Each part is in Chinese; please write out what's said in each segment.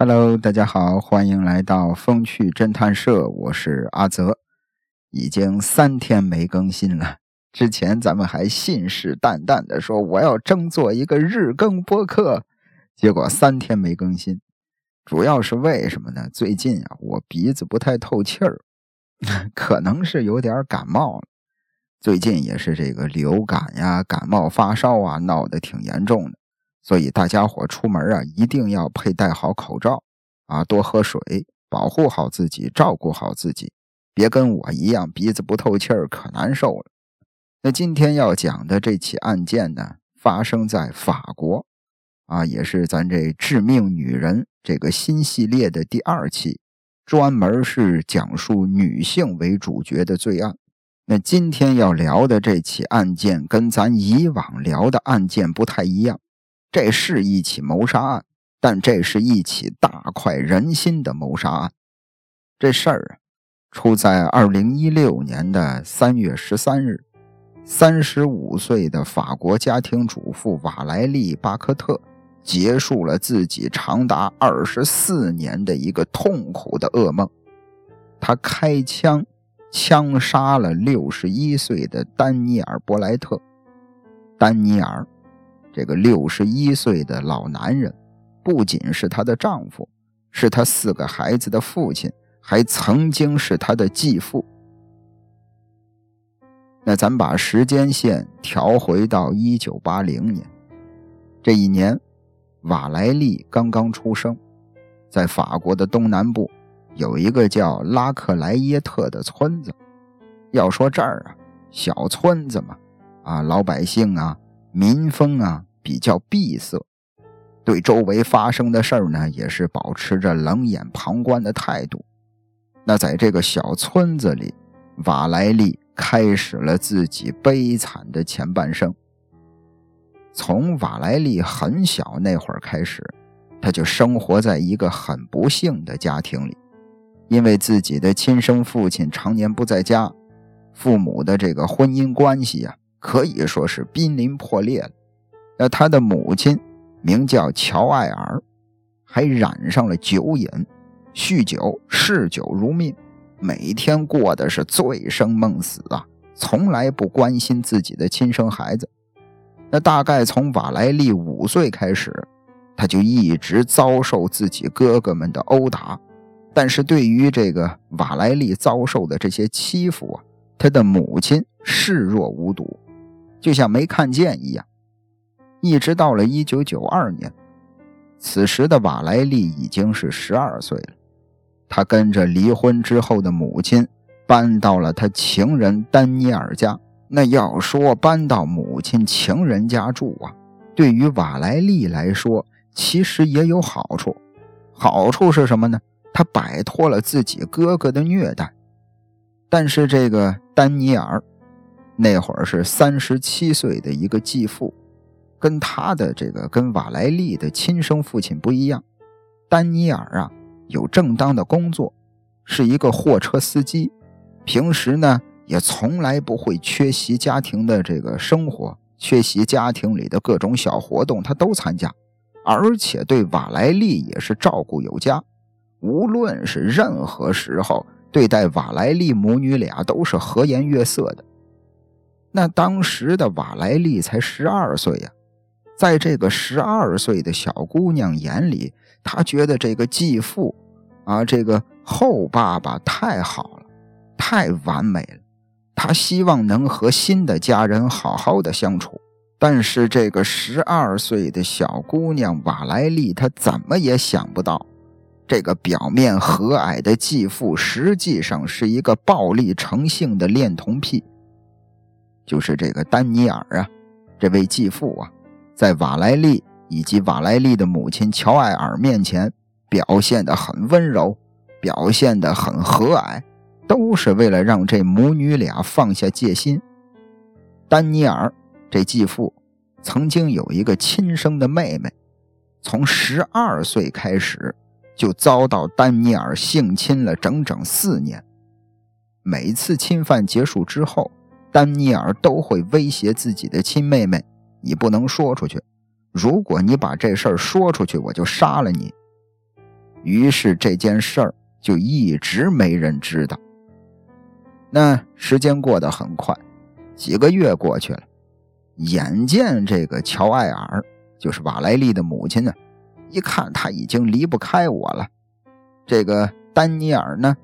Hello，大家好，欢迎来到风趣侦探社，我是阿泽。已经三天没更新了，之前咱们还信誓旦旦的说我要争做一个日更播客，结果三天没更新，主要是为什么呢？最近啊，我鼻子不太透气儿，可能是有点感冒了。最近也是这个流感呀、感冒发烧啊，闹得挺严重的。所以大家伙出门啊，一定要佩戴好口罩啊，多喝水，保护好自己，照顾好自己，别跟我一样鼻子不透气儿，可难受了。那今天要讲的这起案件呢，发生在法国，啊，也是咱这《致命女人》这个新系列的第二期，专门是讲述女性为主角的罪案。那今天要聊的这起案件，跟咱以往聊的案件不太一样。这是一起谋杀案，但这是一起大快人心的谋杀案。这事儿啊，出在二零一六年的三月十三日。三十五岁的法国家庭主妇瓦莱丽·巴克特结束了自己长达二十四年的一个痛苦的噩梦。他开枪枪杀了六十一岁的丹尼尔·伯莱特。丹尼尔。这个六十一岁的老男人，不仅是她的丈夫，是她四个孩子的父亲，还曾经是她的继父。那咱把时间线调回到一九八零年，这一年，瓦莱丽刚刚出生，在法国的东南部有一个叫拉克莱耶特的村子。要说这儿啊，小村子嘛，啊，老百姓啊，民风啊。比较闭塞，对周围发生的事儿呢，也是保持着冷眼旁观的态度。那在这个小村子里，瓦莱丽开始了自己悲惨的前半生。从瓦莱丽很小那会儿开始，他就生活在一个很不幸的家庭里，因为自己的亲生父亲常年不在家，父母的这个婚姻关系呀，可以说是濒临破裂了。那他的母亲名叫乔艾尔，还染上了酒瘾，酗酒，嗜酒如命，每天过的是醉生梦死啊，从来不关心自己的亲生孩子。那大概从瓦莱丽五岁开始，他就一直遭受自己哥哥们的殴打，但是对于这个瓦莱丽遭受的这些欺负啊，他的母亲视若无睹，就像没看见一样。一直到了一九九二年，此时的瓦莱丽已经是十二岁了。他跟着离婚之后的母亲搬到了他情人丹尼尔家。那要说搬到母亲情人家住啊，对于瓦莱丽来说其实也有好处。好处是什么呢？他摆脱了自己哥哥的虐待。但是这个丹尼尔那会儿是三十七岁的一个继父。跟他的这个跟瓦莱丽的亲生父亲不一样，丹尼尔啊有正当的工作，是一个货车司机，平时呢也从来不会缺席家庭的这个生活，缺席家庭里的各种小活动他都参加，而且对瓦莱丽也是照顾有加，无论是任何时候对待瓦莱丽母女俩都是和颜悦色的。那当时的瓦莱丽才十二岁呀。在这个十二岁的小姑娘眼里，她觉得这个继父，啊，这个后爸爸太好了，太完美了。她希望能和新的家人好好的相处。但是这个十二岁的小姑娘瓦莱丽，她怎么也想不到，这个表面和蔼的继父，实际上是一个暴力成性的恋童癖。就是这个丹尼尔啊，这位继父啊。在瓦莱丽以及瓦莱丽的母亲乔艾尔面前，表现得很温柔，表现得很和蔼，都是为了让这母女俩放下戒心。丹尼尔这继父曾经有一个亲生的妹妹，从十二岁开始就遭到丹尼尔性侵了整整四年。每次侵犯结束之后，丹尼尔都会威胁自己的亲妹妹。你不能说出去，如果你把这事儿说出去，我就杀了你。于是这件事儿就一直没人知道。那时间过得很快，几个月过去了，眼见这个乔艾尔，就是瓦莱丽的母亲呢，一看他已经离不开我了。这个丹尼尔呢，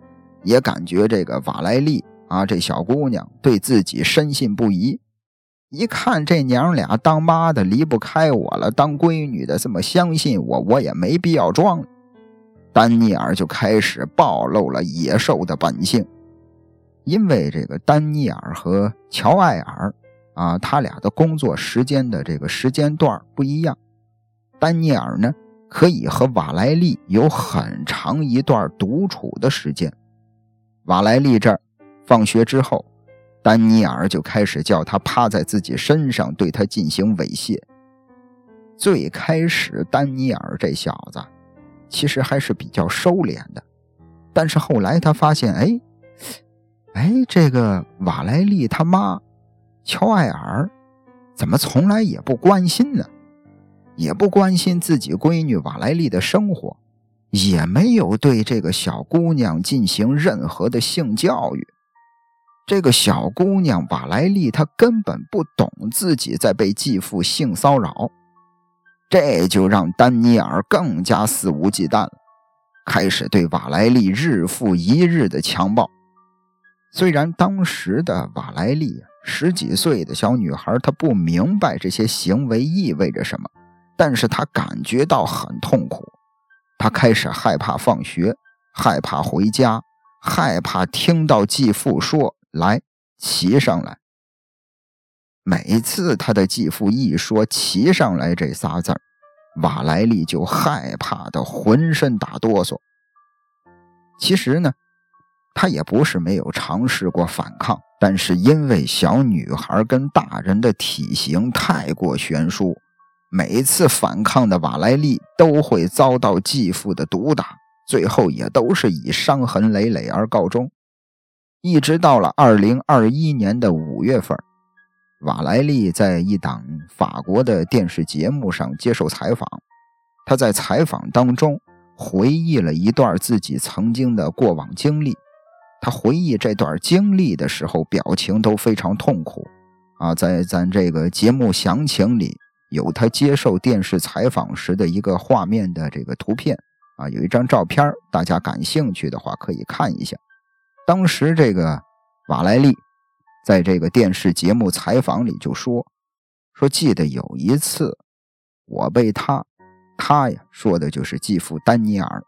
也感觉这个瓦莱丽啊，这小姑娘对自己深信不疑。一看这娘俩当妈的离不开我了，当闺女的这么相信我，我也没必要装。丹尼尔就开始暴露了野兽的本性。因为这个丹尼尔和乔艾尔啊，他俩的工作时间的这个时间段不一样。丹尼尔呢，可以和瓦莱丽有很长一段独处的时间。瓦莱丽这儿放学之后，丹尼尔就开始叫他趴在自己身上，对他进行猥亵。最开始，丹尼尔这小子其实还是比较收敛的，但是后来他发现，哎。哎，这个瓦莱丽他妈乔艾尔怎么从来也不关心呢？也不关心自己闺女瓦莱丽的生活，也没有对这个小姑娘进行任何的性教育。这个小姑娘瓦莱丽她根本不懂自己在被继父性骚扰，这就让丹尼尔更加肆无忌惮了，开始对瓦莱丽日复一日的强暴。虽然当时的瓦莱丽十几岁的小女孩，她不明白这些行为意味着什么，但是她感觉到很痛苦。她开始害怕放学，害怕回家，害怕听到继父说“来骑上来”。每次他的继父一说“骑上来”这仨字儿，瓦莱丽就害怕的浑身打哆嗦。其实呢。他也不是没有尝试过反抗，但是因为小女孩跟大人的体型太过悬殊，每次反抗的瓦莱丽都会遭到继父的毒打，最后也都是以伤痕累累而告终。一直到了二零二一年的五月份，瓦莱丽在一档法国的电视节目上接受采访，她在采访当中回忆了一段自己曾经的过往经历。他回忆这段经历的时候，表情都非常痛苦，啊，在咱这个节目详情里有他接受电视采访时的一个画面的这个图片，啊，有一张照片，大家感兴趣的话可以看一下。当时这个瓦莱丽在这个电视节目采访里就说，说记得有一次我被他，他呀说的就是继父丹尼尔。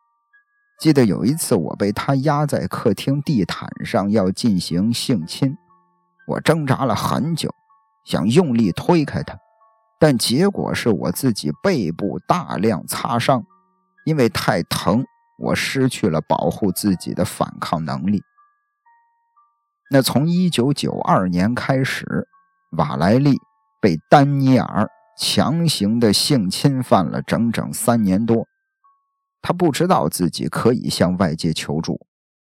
记得有一次，我被他压在客厅地毯上，要进行性侵。我挣扎了很久，想用力推开他，但结果是我自己背部大量擦伤。因为太疼，我失去了保护自己的反抗能力。那从1992年开始，瓦莱丽被丹尼尔强行的性侵犯了整整三年多。他不知道自己可以向外界求助，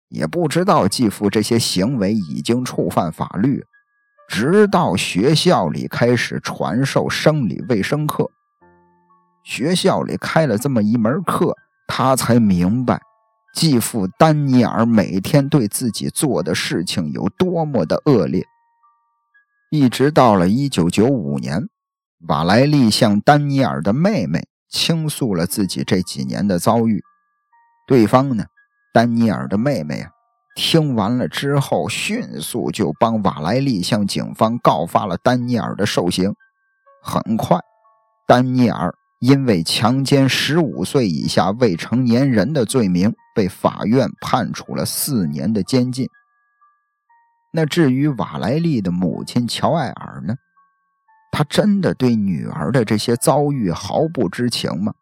也不知道继父这些行为已经触犯法律。直到学校里开始传授生理卫生课，学校里开了这么一门课，他才明白继父丹尼尔每天对自己做的事情有多么的恶劣。一直到了1995年，瓦莱丽向丹尼尔的妹妹。倾诉了自己这几年的遭遇，对方呢，丹尼尔的妹妹啊，听完了之后，迅速就帮瓦莱丽向警方告发了丹尼尔的受刑。很快，丹尼尔因为强奸十五岁以下未成年人的罪名，被法院判处了四年的监禁。那至于瓦莱丽的母亲乔艾尔呢？他真的对女儿的这些遭遇毫不知情吗？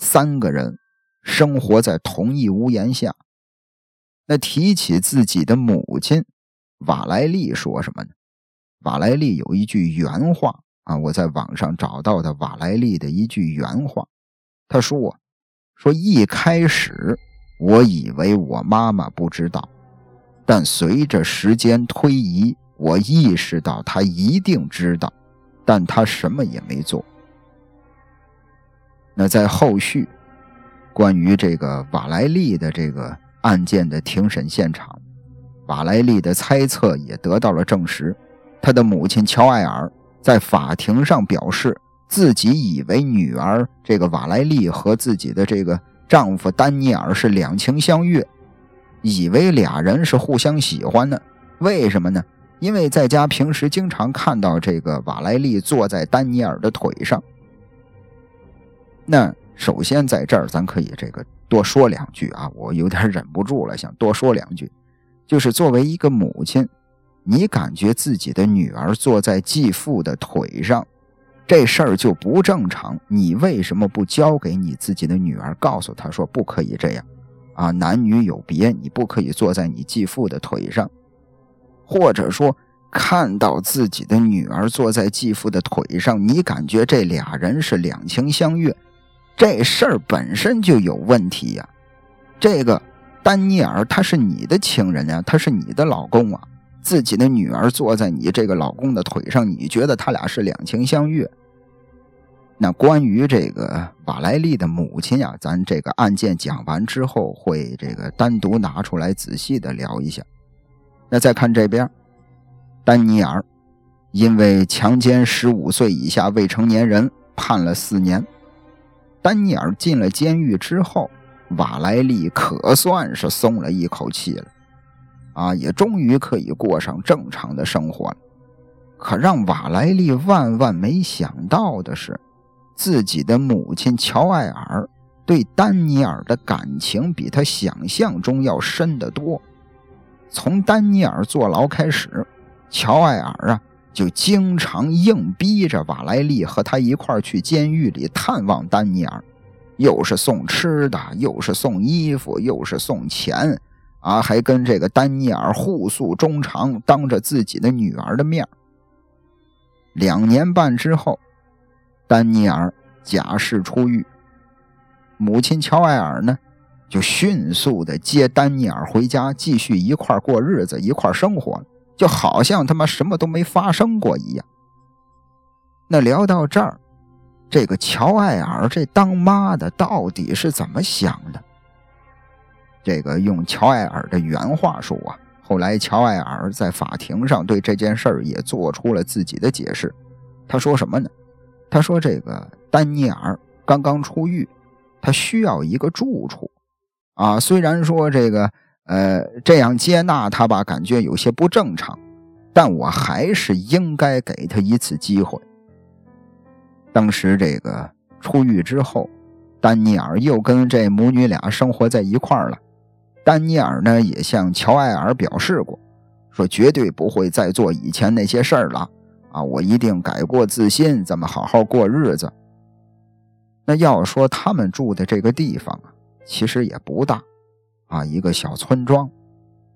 三个人生活在同一屋檐下，那提起自己的母亲，瓦莱丽说什么呢？瓦莱丽有一句原话啊，我在网上找到的瓦莱丽的一句原话，他说：“说一开始我以为我妈妈不知道，但随着时间推移，我意识到她一定知道。”但他什么也没做。那在后续，关于这个瓦莱丽的这个案件的庭审现场，瓦莱丽的猜测也得到了证实。他的母亲乔艾尔在法庭上表示，自己以为女儿这个瓦莱丽和自己的这个丈夫丹尼尔是两情相悦，以为俩人是互相喜欢的。为什么呢？因为在家平时经常看到这个瓦莱丽坐在丹尼尔的腿上。那首先在这儿，咱可以这个多说两句啊，我有点忍不住了，想多说两句。就是作为一个母亲，你感觉自己的女儿坐在继父的腿上，这事儿就不正常。你为什么不交给你自己的女儿，告诉她说不可以这样啊？男女有别，你不可以坐在你继父的腿上。或者说，看到自己的女儿坐在继父的腿上，你感觉这俩人是两情相悦，这事儿本身就有问题呀。这个丹尼尔他是你的情人呀，他是你的老公啊，自己的女儿坐在你这个老公的腿上，你觉得他俩是两情相悦？那关于这个瓦莱丽的母亲呀，咱这个案件讲完之后，会这个单独拿出来仔细的聊一下。那再看这边，丹尼尔因为强奸十五岁以下未成年人判了四年。丹尼尔进了监狱之后，瓦莱丽可算是松了一口气了，啊，也终于可以过上正常的生活了。可让瓦莱丽万万没想到的是，自己的母亲乔艾尔对丹尼尔的感情比他想象中要深得多。从丹尼尔坐牢开始，乔艾尔啊就经常硬逼着瓦莱丽和他一块去监狱里探望丹尼尔，又是送吃的，又是送衣服，又是送钱，啊，还跟这个丹尼尔互诉衷肠，当着自己的女儿的面两年半之后，丹尼尔假释出狱，母亲乔艾尔呢？就迅速的接丹尼尔回家，继续一块过日子，一块生活，就好像他妈什么都没发生过一样。那聊到这儿，这个乔艾尔这当妈的到底是怎么想的？这个用乔艾尔的原话说啊，后来乔艾尔在法庭上对这件事儿也做出了自己的解释。他说什么呢？他说这个丹尼尔刚刚出狱，他需要一个住处。啊，虽然说这个，呃，这样接纳他吧，感觉有些不正常，但我还是应该给他一次机会。当时这个出狱之后，丹尼尔又跟这母女俩生活在一块儿了。丹尼尔呢，也向乔艾尔表示过，说绝对不会再做以前那些事儿了。啊，我一定改过自新，咱们好好过日子。那要说他们住的这个地方啊。其实也不大，啊，一个小村庄。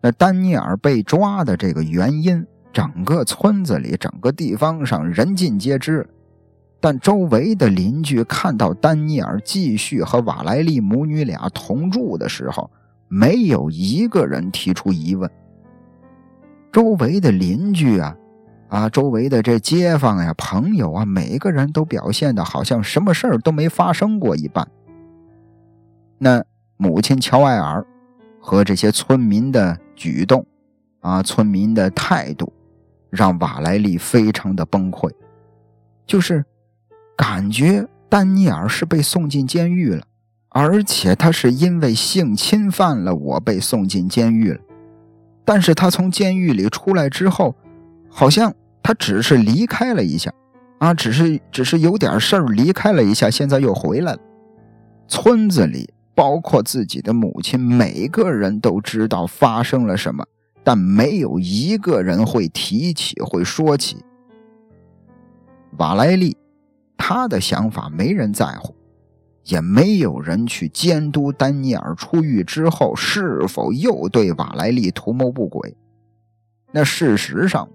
那丹尼尔被抓的这个原因，整个村子里、整个地方上人尽皆知。但周围的邻居看到丹尼尔继续和瓦莱丽母女俩同住的时候，没有一个人提出疑问。周围的邻居啊，啊，周围的这街坊呀、朋友啊，每个人都表现的好像什么事儿都没发生过一般。那母亲乔艾尔和这些村民的举动，啊，村民的态度，让瓦莱丽非常的崩溃，就是感觉丹尼尔是被送进监狱了，而且他是因为性侵犯了我被送进监狱了，但是他从监狱里出来之后，好像他只是离开了一下，啊，只是只是有点事儿离开了一下，现在又回来了，村子里。包括自己的母亲，每个人都知道发生了什么，但没有一个人会提起、会说起。瓦莱丽，他的想法没人在乎，也没有人去监督丹尼尔出狱之后是否又对瓦莱丽图谋不轨。那事实上，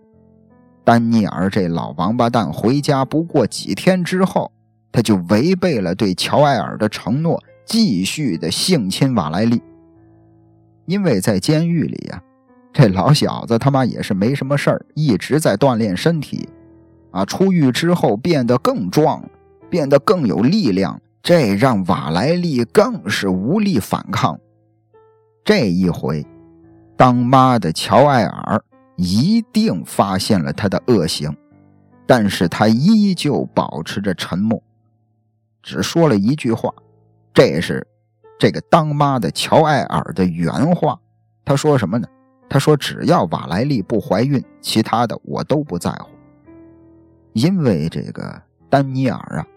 丹尼尔这老王八蛋回家不过几天之后，他就违背了对乔艾尔的承诺。继续的性侵瓦莱丽，因为在监狱里呀，这老小子他妈也是没什么事儿，一直在锻炼身体，啊，出狱之后变得更壮，变得更有力量，这让瓦莱丽更是无力反抗。这一回，当妈的乔艾尔一定发现了他的恶行，但是他依旧保持着沉默，只说了一句话。这是这个当妈的乔艾尔的原话。他说什么呢？他说：“只要瓦莱丽不怀孕，其他的我都不在乎。”因为这个丹尼尔啊，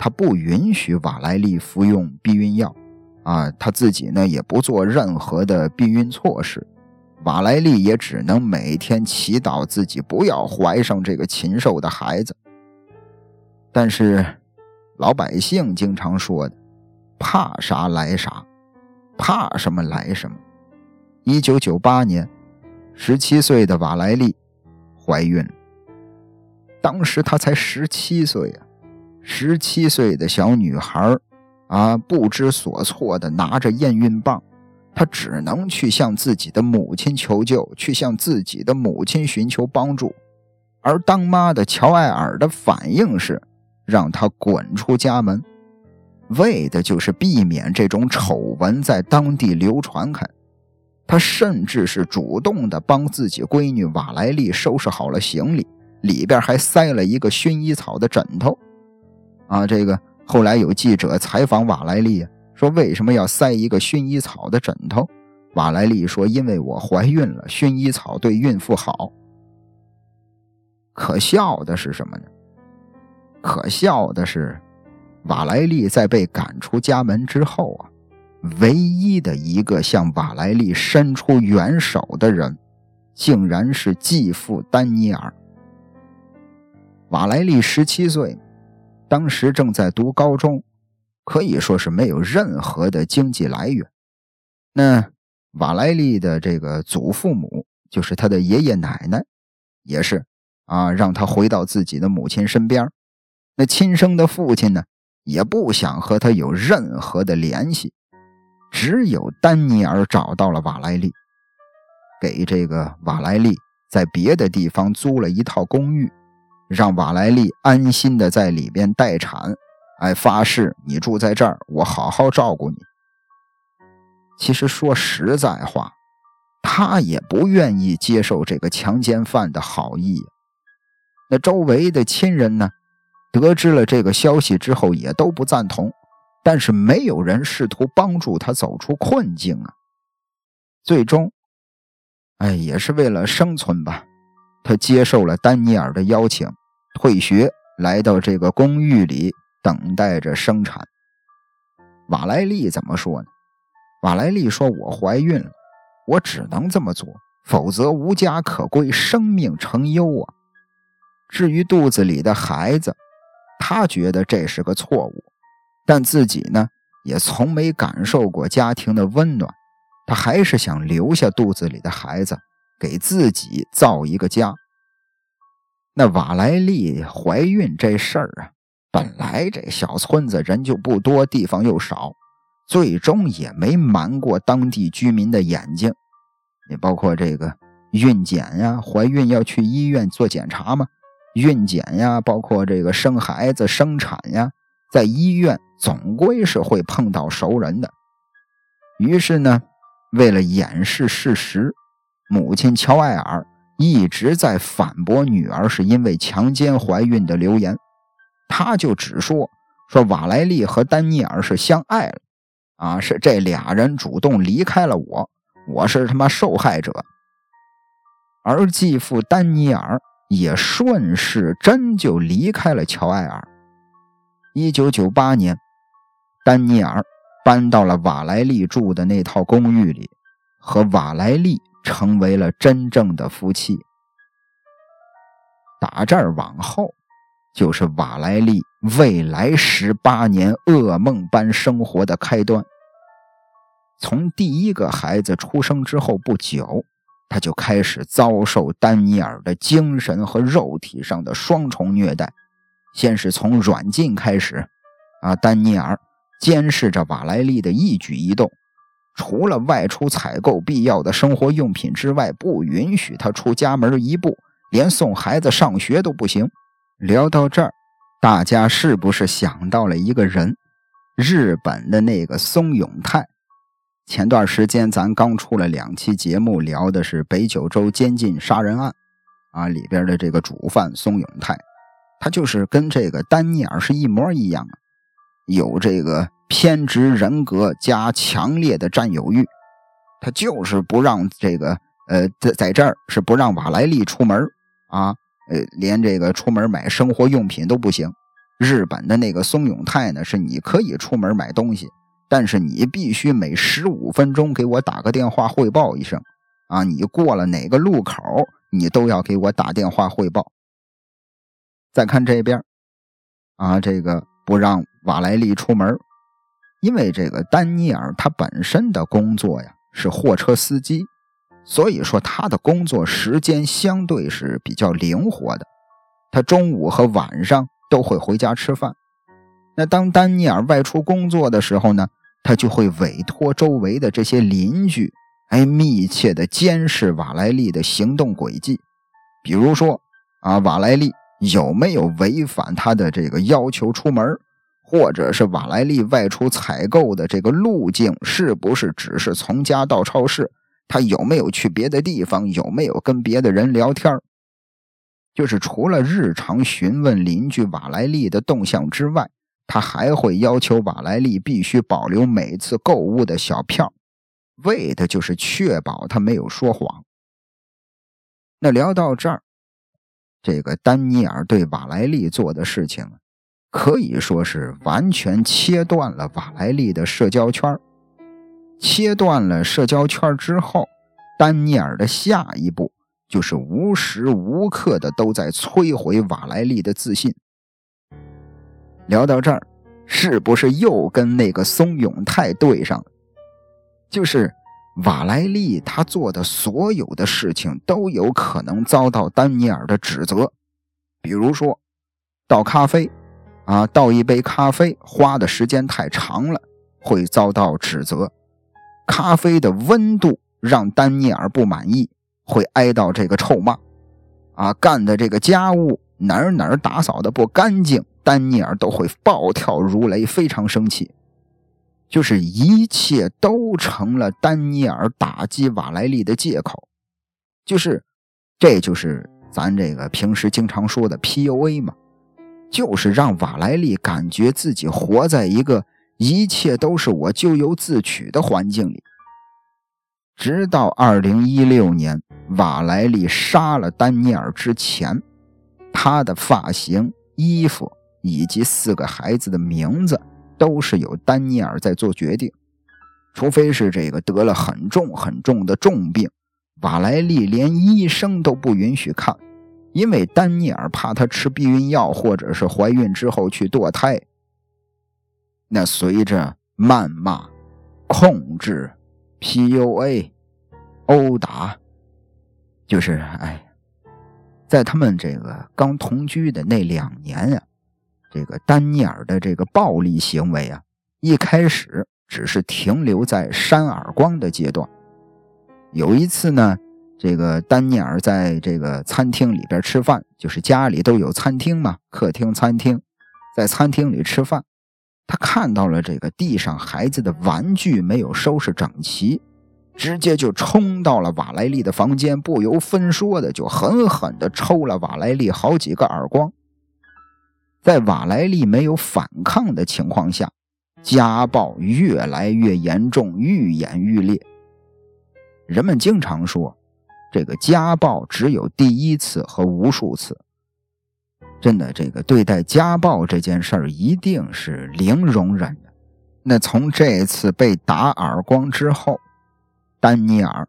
他不允许瓦莱丽服用避孕药。啊，他自己呢也不做任何的避孕措施，瓦莱丽也只能每天祈祷自己不要怀上这个禽兽的孩子。但是老百姓经常说的“怕啥来啥，怕什么来什么”。一九九八年，十七岁的瓦莱丽怀孕了，当时她才十七岁啊，十七岁的小女孩啊，不知所措的拿着验孕棒，他只能去向自己的母亲求救，去向自己的母亲寻求帮助。而当妈的乔艾尔的反应是让他滚出家门，为的就是避免这种丑闻在当地流传开。他甚至是主动的帮自己闺女瓦莱丽收拾好了行李，里边还塞了一个薰衣草的枕头。啊，这个。后来有记者采访瓦莱丽，说为什么要塞一个薰衣草的枕头？瓦莱丽说：“因为我怀孕了，薰衣草对孕妇好。”可笑的是什么呢？可笑的是，瓦莱丽在被赶出家门之后啊，唯一的一个向瓦莱丽伸出援手的人，竟然是继父丹尼尔。瓦莱丽十七岁。当时正在读高中，可以说是没有任何的经济来源。那瓦莱丽的这个祖父母，就是他的爷爷奶奶，也是啊，让他回到自己的母亲身边。那亲生的父亲呢，也不想和他有任何的联系。只有丹尼尔找到了瓦莱丽，给这个瓦莱丽在别的地方租了一套公寓。让瓦莱丽安心的在里边待产，哎，发誓你住在这儿，我好好照顾你。其实说实在话，他也不愿意接受这个强奸犯的好意。那周围的亲人呢，得知了这个消息之后也都不赞同，但是没有人试图帮助他走出困境啊。最终，哎，也是为了生存吧，他接受了丹尼尔的邀请。退学，来到这个公寓里等待着生产。瓦莱丽怎么说呢？瓦莱丽说：“我怀孕了，我只能这么做，否则无家可归，生命成忧啊。”至于肚子里的孩子，他觉得这是个错误，但自己呢，也从没感受过家庭的温暖，他还是想留下肚子里的孩子，给自己造一个家。那瓦莱丽怀孕这事儿啊，本来这小村子人就不多，地方又少，最终也没瞒过当地居民的眼睛。也包括这个孕检呀，怀孕要去医院做检查嘛。孕检呀，包括这个生孩子、生产呀，在医院总归是会碰到熟人的。于是呢，为了掩饰事实，母亲乔艾尔。一直在反驳女儿是因为强奸怀孕的流言，他就只说说瓦莱丽和丹尼尔是相爱了，啊，是这俩人主动离开了我，我是他妈受害者。而继父丹尼尔也顺势真就离开了乔艾尔。一九九八年，丹尼尔搬到了瓦莱丽住的那套公寓里，和瓦莱丽。成为了真正的夫妻。打这儿往后，就是瓦莱丽未来十八年噩梦般生活的开端。从第一个孩子出生之后不久，他就开始遭受丹尼尔的精神和肉体上的双重虐待。先是从软禁开始，啊，丹尼尔监视着瓦莱丽的一举一动。除了外出采购必要的生活用品之外，不允许他出家门一步，连送孩子上学都不行。聊到这儿，大家是不是想到了一个人？日本的那个松永泰。前段时间咱刚出了两期节目，聊的是北九州监禁杀人案，啊，里边的这个主犯松永泰，他就是跟这个丹尼尔是一模一样，有这个偏执人格加强烈的占有欲，他就是不让这个呃在在这儿是不让瓦莱丽出门啊，呃，连这个出门买生活用品都不行。日本的那个松永泰呢，是你可以出门买东西。但是你必须每十五分钟给我打个电话汇报一声，啊，你过了哪个路口，你都要给我打电话汇报。再看这边，啊，这个不让瓦莱丽出门，因为这个丹尼尔他本身的工作呀是货车司机，所以说他的工作时间相对是比较灵活的，他中午和晚上都会回家吃饭。那当丹尼尔外出工作的时候呢？他就会委托周围的这些邻居，哎，密切的监视瓦莱丽的行动轨迹。比如说，啊，瓦莱丽有没有违反他的这个要求出门，或者是瓦莱丽外出采购的这个路径是不是只是从家到超市？他有没有去别的地方？有没有跟别的人聊天？就是除了日常询问邻居瓦莱丽的动向之外。他还会要求瓦莱丽必须保留每次购物的小票，为的就是确保他没有说谎。那聊到这儿，这个丹尼尔对瓦莱丽做的事情，可以说是完全切断了瓦莱丽的社交圈切断了社交圈之后，丹尼尔的下一步就是无时无刻的都在摧毁瓦莱丽的自信。聊到这儿，是不是又跟那个松永泰对上了？就是瓦莱丽，他做的所有的事情都有可能遭到丹尼尔的指责。比如说，倒咖啡，啊，倒一杯咖啡花的时间太长了，会遭到指责；咖啡的温度让丹尼尔不满意，会挨到这个臭骂。啊，干的这个家务哪儿哪儿打扫的不干净。丹尼尔都会暴跳如雷，非常生气，就是一切都成了丹尼尔打击瓦莱丽的借口，就是，这就是咱这个平时经常说的 PUA 嘛，就是让瓦莱丽感觉自己活在一个一切都是我咎由自取的环境里。直到二零一六年，瓦莱丽杀了丹尼尔之前，他的发型、衣服。以及四个孩子的名字都是由丹尼尔在做决定，除非是这个得了很重很重的重病，瓦莱丽连医生都不允许看，因为丹尼尔怕她吃避孕药，或者是怀孕之后去堕胎。那随着谩骂、控制、PUA、殴打，就是哎，在他们这个刚同居的那两年啊。这个丹尼尔的这个暴力行为啊，一开始只是停留在扇耳光的阶段。有一次呢，这个丹尼尔在这个餐厅里边吃饭，就是家里都有餐厅嘛，客厅、餐厅，在餐厅里吃饭，他看到了这个地上孩子的玩具没有收拾整齐，直接就冲到了瓦莱丽的房间，不由分说的就狠狠地抽了瓦莱丽好几个耳光。在瓦莱丽没有反抗的情况下，家暴越来越严重，愈演愈烈。人们经常说，这个家暴只有第一次和无数次。真的，这个对待家暴这件事儿一定是零容忍的。那从这次被打耳光之后，丹尼尔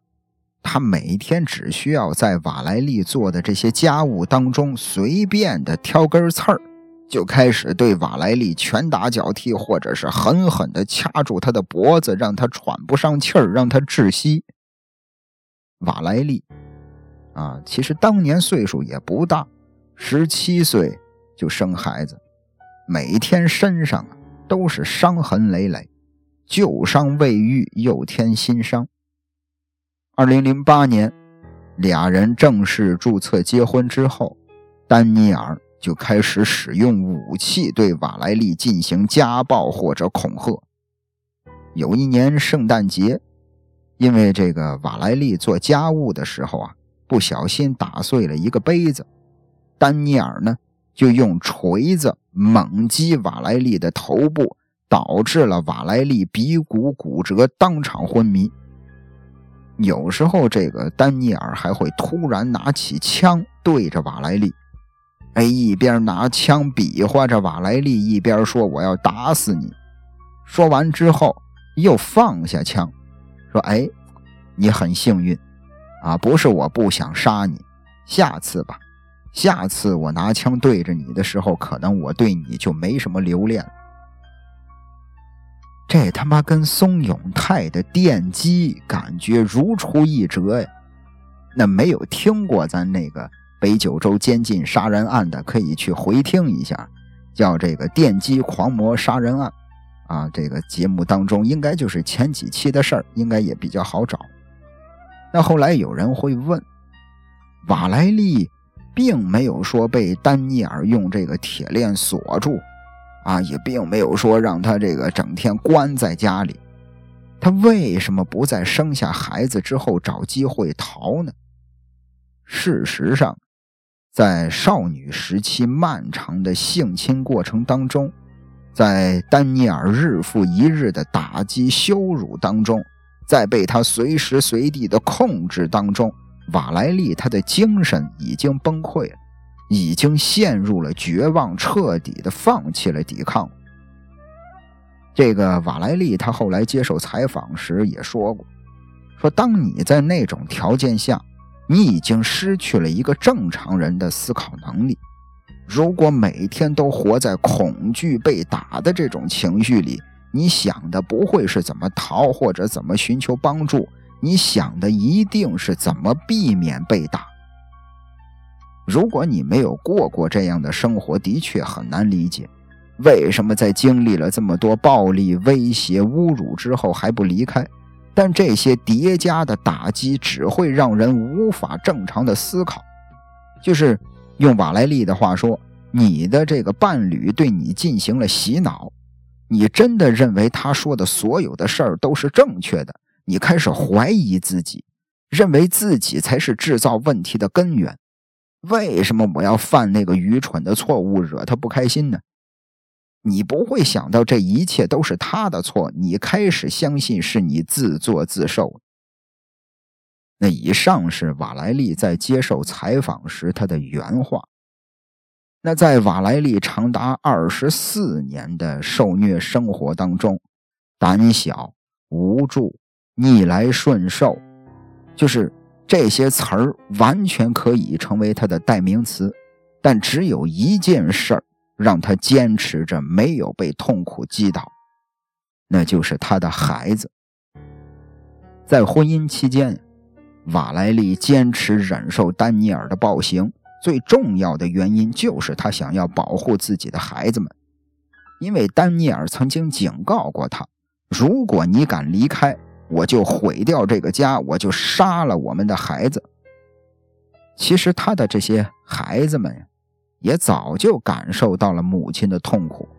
他每天只需要在瓦莱丽做的这些家务当中随便的挑根刺儿。就开始对瓦莱丽拳打脚踢，或者是狠狠地掐住他的脖子，让他喘不上气儿，让他窒息。瓦莱丽啊，其实当年岁数也不大，十七岁就生孩子，每天身上都是伤痕累累，旧伤未愈又添新伤。二零零八年，俩人正式注册结婚之后，丹尼尔。就开始使用武器对瓦莱丽进行家暴或者恐吓。有一年圣诞节，因为这个瓦莱丽做家务的时候啊，不小心打碎了一个杯子，丹尼尔呢就用锤子猛击瓦莱丽的头部，导致了瓦莱丽鼻骨骨折，当场昏迷。有时候，这个丹尼尔还会突然拿起枪对着瓦莱丽，哎，一边拿枪比划着瓦莱丽，一边说：“我要打死你。”说完之后，又放下枪，说：“哎，你很幸运啊，不是我不想杀你，下次吧，下次我拿枪对着你的时候，可能我对你就没什么留恋了。”这他妈跟松永泰的电击感觉如出一辙呀！那没有听过咱那个北九州监禁杀人案的，可以去回听一下，叫这个电击狂魔杀人案啊。这个节目当中应该就是前几期的事儿，应该也比较好找。那后来有人会问，瓦莱丽并没有说被丹尼尔用这个铁链锁住。啊，也并没有说让他这个整天关在家里，他为什么不在生下孩子之后找机会逃呢？事实上，在少女时期漫长的性侵过程当中，在丹尼尔日复一日的打击羞辱当中，在被他随时随地的控制当中，瓦莱丽她的精神已经崩溃了。已经陷入了绝望，彻底的放弃了抵抗。这个瓦莱丽，他后来接受采访时也说过：“说当你在那种条件下，你已经失去了一个正常人的思考能力。如果每天都活在恐惧被打的这种情绪里，你想的不会是怎么逃或者怎么寻求帮助，你想的一定是怎么避免被打。”如果你没有过过这样的生活，的确很难理解，为什么在经历了这么多暴力、威胁、侮辱之后还不离开。但这些叠加的打击只会让人无法正常的思考。就是用瓦莱丽的话说，你的这个伴侣对你进行了洗脑，你真的认为他说的所有的事儿都是正确的，你开始怀疑自己，认为自己才是制造问题的根源。为什么我要犯那个愚蠢的错误，惹他不开心呢？你不会想到这一切都是他的错，你开始相信是你自作自受。那以上是瓦莱丽在接受采访时他的原话。那在瓦莱丽长达二十四年的受虐生活当中，胆小、无助、逆来顺受，就是。这些词儿完全可以成为他的代名词，但只有一件事儿让他坚持着没有被痛苦击倒，那就是他的孩子。在婚姻期间，瓦莱丽坚持忍受丹尼尔的暴行，最重要的原因就是他想要保护自己的孩子们，因为丹尼尔曾经警告过他：如果你敢离开。我就毁掉这个家，我就杀了我们的孩子。其实他的这些孩子们也早就感受到了母亲的痛苦。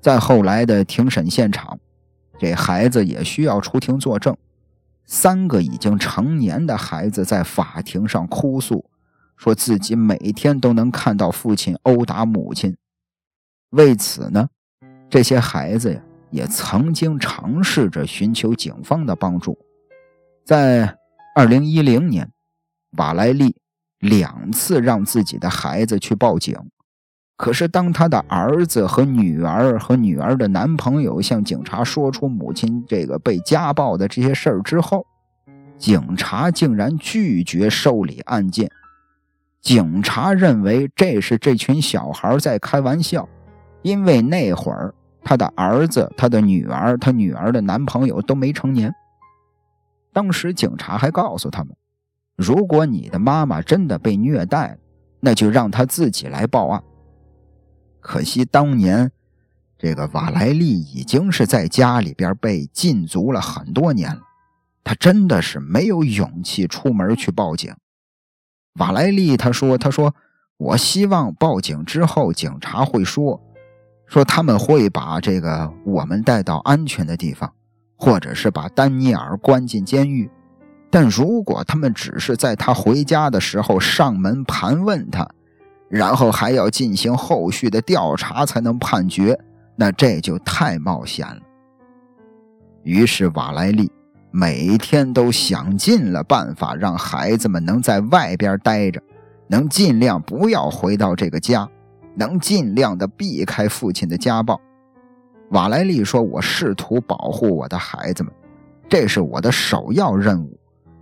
在后来的庭审现场，这孩子也需要出庭作证。三个已经成年的孩子在法庭上哭诉，说自己每天都能看到父亲殴打母亲。为此呢，这些孩子呀。也曾经尝试着寻求警方的帮助，在二零一零年，瓦莱丽两次让自己的孩子去报警，可是当他的儿子和女儿和女儿的男朋友向警察说出母亲这个被家暴的这些事儿之后，警察竟然拒绝受理案件。警察认为这是这群小孩在开玩笑，因为那会儿。他的儿子、他的女儿、他女儿的男朋友都没成年。当时警察还告诉他们：“如果你的妈妈真的被虐待了，那就让她自己来报案。”可惜当年这个瓦莱丽已经是在家里边被禁足了很多年了，他真的是没有勇气出门去报警。瓦莱丽他说：“他说我希望报警之后，警察会说，说他们会把这个我们带到安全的地方，或者是把丹尼尔关进监狱。但如果他们只是在他回家的时候上门盘问他，然后还要进行后续的调查才能判决，那这就太冒险了。于是瓦莱丽每天都想尽了办法，让孩子们能在外边待着，能尽量不要回到这个家，能尽量的避开父亲的家暴。瓦莱丽说：“我试图保护我的孩子们，这是我的首要任务。”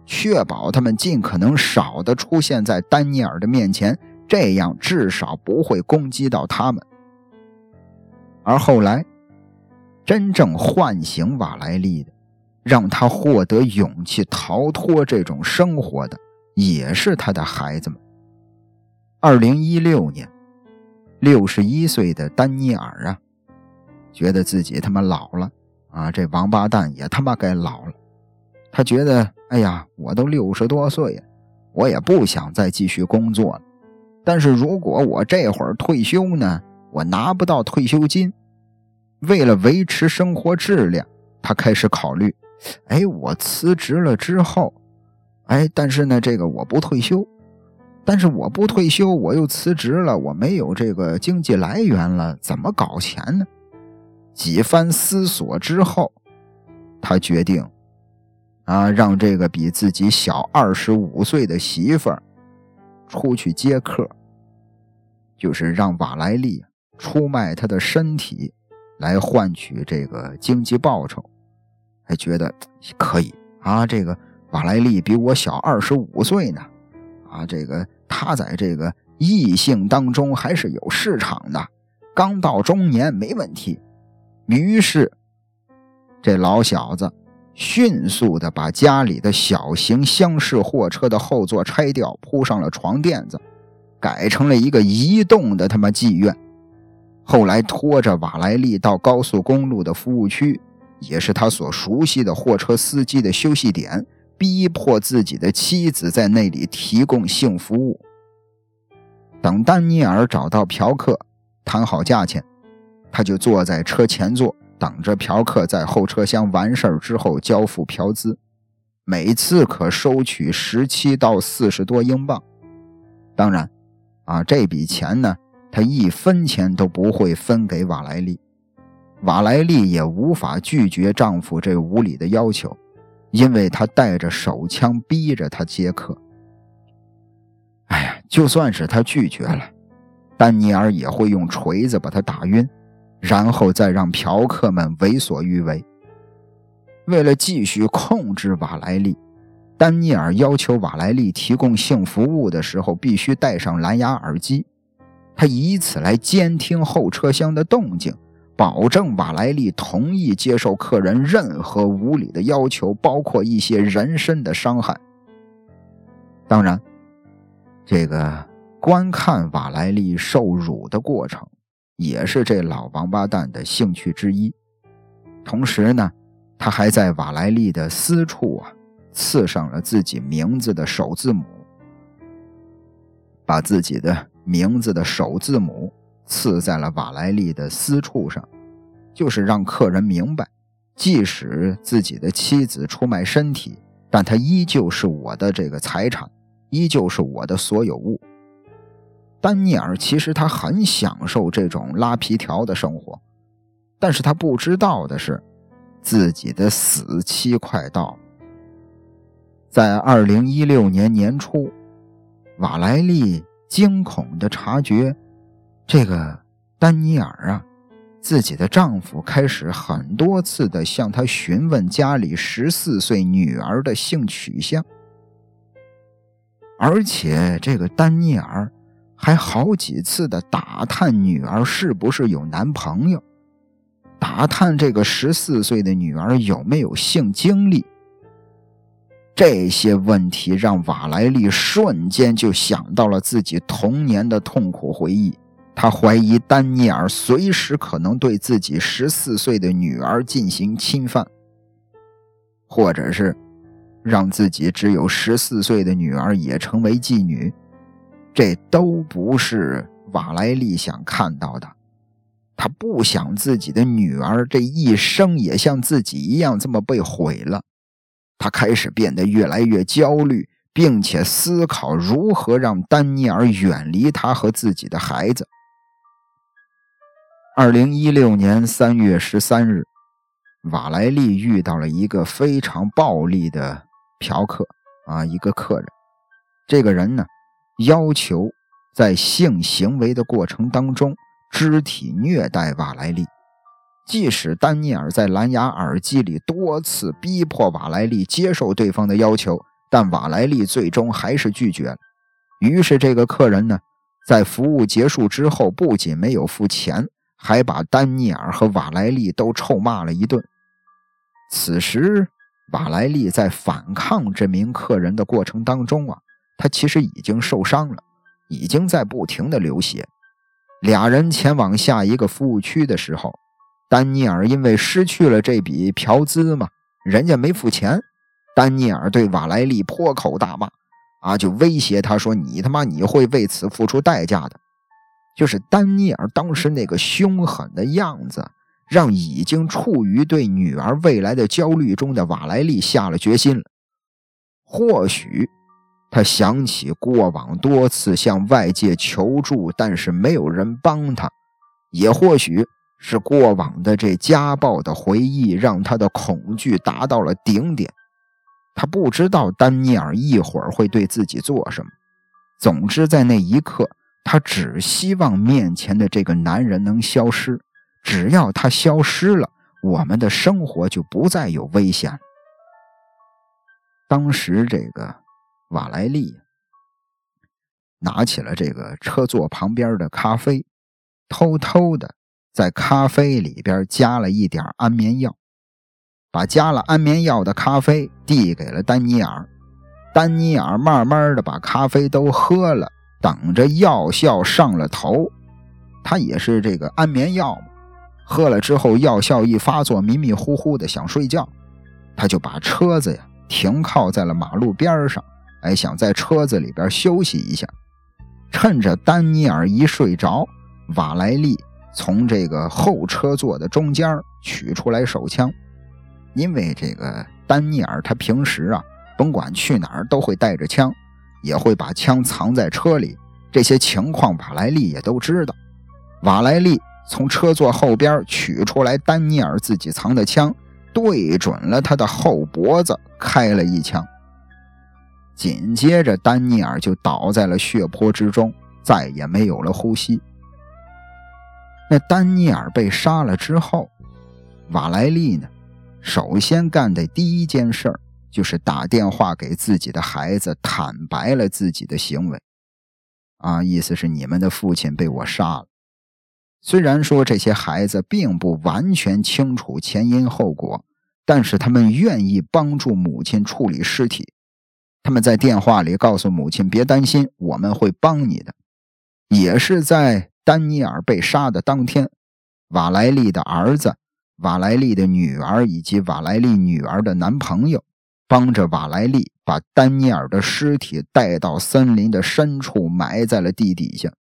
确保他们尽可能少的出现在丹尼尔的面前，这样至少不会攻击到他们。而后来，真正唤醒瓦莱利的，让他获得勇气逃脱这种生活的，也是他的孩子们。二零一六年，六十一岁的丹尼尔啊，觉得自己他妈老了啊，这王八蛋也他妈该老了。他觉得，哎呀，我都六十多岁了，我也不想再继续工作了。但是如果我这会儿退休呢，我拿不到退休金。为了维持生活质量，他开始考虑：哎，我辞职了之后，哎，但是呢，这个我不退休，但是我不退休，我又辞职了，我没有这个经济来源了，怎么搞钱呢？几番思索之后，他决定。啊，让这个比自己小二十五岁的媳妇儿出去接客，就是让瓦莱丽出卖她的身体来换取这个经济报酬，还觉得可以啊。这个瓦莱丽比我小二十五岁呢，啊，这个他在这个异性当中还是有市场的，刚到中年没问题。于是，这老小子。迅速的把家里的小型厢式货车的后座拆掉，铺上了床垫子，改成了一个移动的他妈妓院。后来拖着瓦莱丽到高速公路的服务区，也是他所熟悉的货车司机的休息点，逼迫自己的妻子在那里提供性服务。等丹尼尔找到嫖客，谈好价钱，他就坐在车前座。等着嫖客在后车厢完事儿之后交付嫖资，每次可收取十七到四十多英镑。当然，啊，这笔钱呢，他一分钱都不会分给瓦莱丽，瓦莱丽也无法拒绝丈夫这无理的要求，因为他带着手枪逼着他接客。哎呀，就算是他拒绝了，丹尼尔也会用锤子把他打晕。然后再让嫖客们为所欲为。为了继续控制瓦莱丽，丹尼尔要求瓦莱丽提供性服务的时候必须戴上蓝牙耳机，他以此来监听后车厢的动静，保证瓦莱丽同意接受客人任何无理的要求，包括一些人身的伤害。当然，这个观看瓦莱丽受辱的过程。也是这老王八蛋的兴趣之一。同时呢，他还在瓦莱丽的私处啊，刺上了自己名字的首字母，把自己的名字的首字母刺在了瓦莱丽的私处上，就是让客人明白，即使自己的妻子出卖身体，但她依旧是我的这个财产，依旧是我的所有物。丹尼尔其实他很享受这种拉皮条的生活，但是他不知道的是，自己的死期快到了。在二零一六年年初，瓦莱丽惊恐地察觉，这个丹尼尔啊，自己的丈夫开始很多次的向她询问家里十四岁女儿的性取向，而且这个丹尼尔。还好几次的打探女儿是不是有男朋友，打探这个十四岁的女儿有没有性经历。这些问题让瓦莱丽瞬间就想到了自己童年的痛苦回忆。他怀疑丹尼尔随时可能对自己十四岁的女儿进行侵犯，或者是让自己只有十四岁的女儿也成为妓女。这都不是瓦莱丽想看到的。他不想自己的女儿这一生也像自己一样这么被毁了。他开始变得越来越焦虑，并且思考如何让丹尼尔远离他和自己的孩子。二零一六年三月十三日，瓦莱丽遇到了一个非常暴力的嫖客啊，一个客人。这个人呢，要求在性行为的过程当中肢体虐待瓦莱丽。即使丹尼尔在蓝牙耳机里多次逼迫瓦莱丽接受对方的要求，但瓦莱丽最终还是拒绝了。于是，这个客人呢，在服务结束之后，不仅没有付钱，还把丹尼尔和瓦莱丽都臭骂了一顿。此时，瓦莱丽在反抗这名客人的过程当中啊，他其实已经受伤了，已经在不停的流血。俩人前往下一个服务区的时候。丹尼尔因为失去了这笔嫖资嘛，人家没付钱，丹尼尔对瓦莱丽破口大骂，啊，就威胁他说：“你他妈你会为此付出代价的。”就是丹尼尔当时那个凶狠的样子，让已经处于对女儿未来的焦虑中的瓦莱丽下了决心了。或许他想起过往多次向外界求助，但是没有人帮他，也或许。是过往的这家暴的回忆，让他的恐惧达到了顶点。他不知道丹尼尔一会儿会对自己做什么。总之，在那一刻，他只希望面前的这个男人能消失。只要他消失了，我们的生活就不再有危险。当时，这个瓦莱丽拿起了这个车座旁边的咖啡，偷偷的。在咖啡里边加了一点安眠药，把加了安眠药的咖啡递给了丹尼尔。丹尼尔慢慢的把咖啡都喝了，等着药效上了头。他也是这个安眠药嘛，喝了之后药效一发作，迷迷糊糊的想睡觉，他就把车子呀停靠在了马路边上，哎，想在车子里边休息一下。趁着丹尼尔一睡着，瓦莱丽。从这个后车座的中间取出来手枪，因为这个丹尼尔他平时啊，甭管去哪儿都会带着枪，也会把枪藏在车里。这些情况瓦莱丽也都知道。瓦莱丽从车座后边取出来丹尼尔自己藏的枪，对准了他的后脖子开了一枪。紧接着，丹尼尔就倒在了血泊之中，再也没有了呼吸。那丹尼尔被杀了之后，瓦莱丽呢？首先干的第一件事儿就是打电话给自己的孩子，坦白了自己的行为。啊，意思是你们的父亲被我杀了。虽然说这些孩子并不完全清楚前因后果，但是他们愿意帮助母亲处理尸体。他们在电话里告诉母亲：“别担心，我们会帮你的。”也是在。丹尼尔被杀的当天，瓦莱丽的儿子、瓦莱丽的女儿以及瓦莱丽女儿的男朋友，帮着瓦莱丽把丹尼尔的尸体带到森林的深处，埋在了地底下。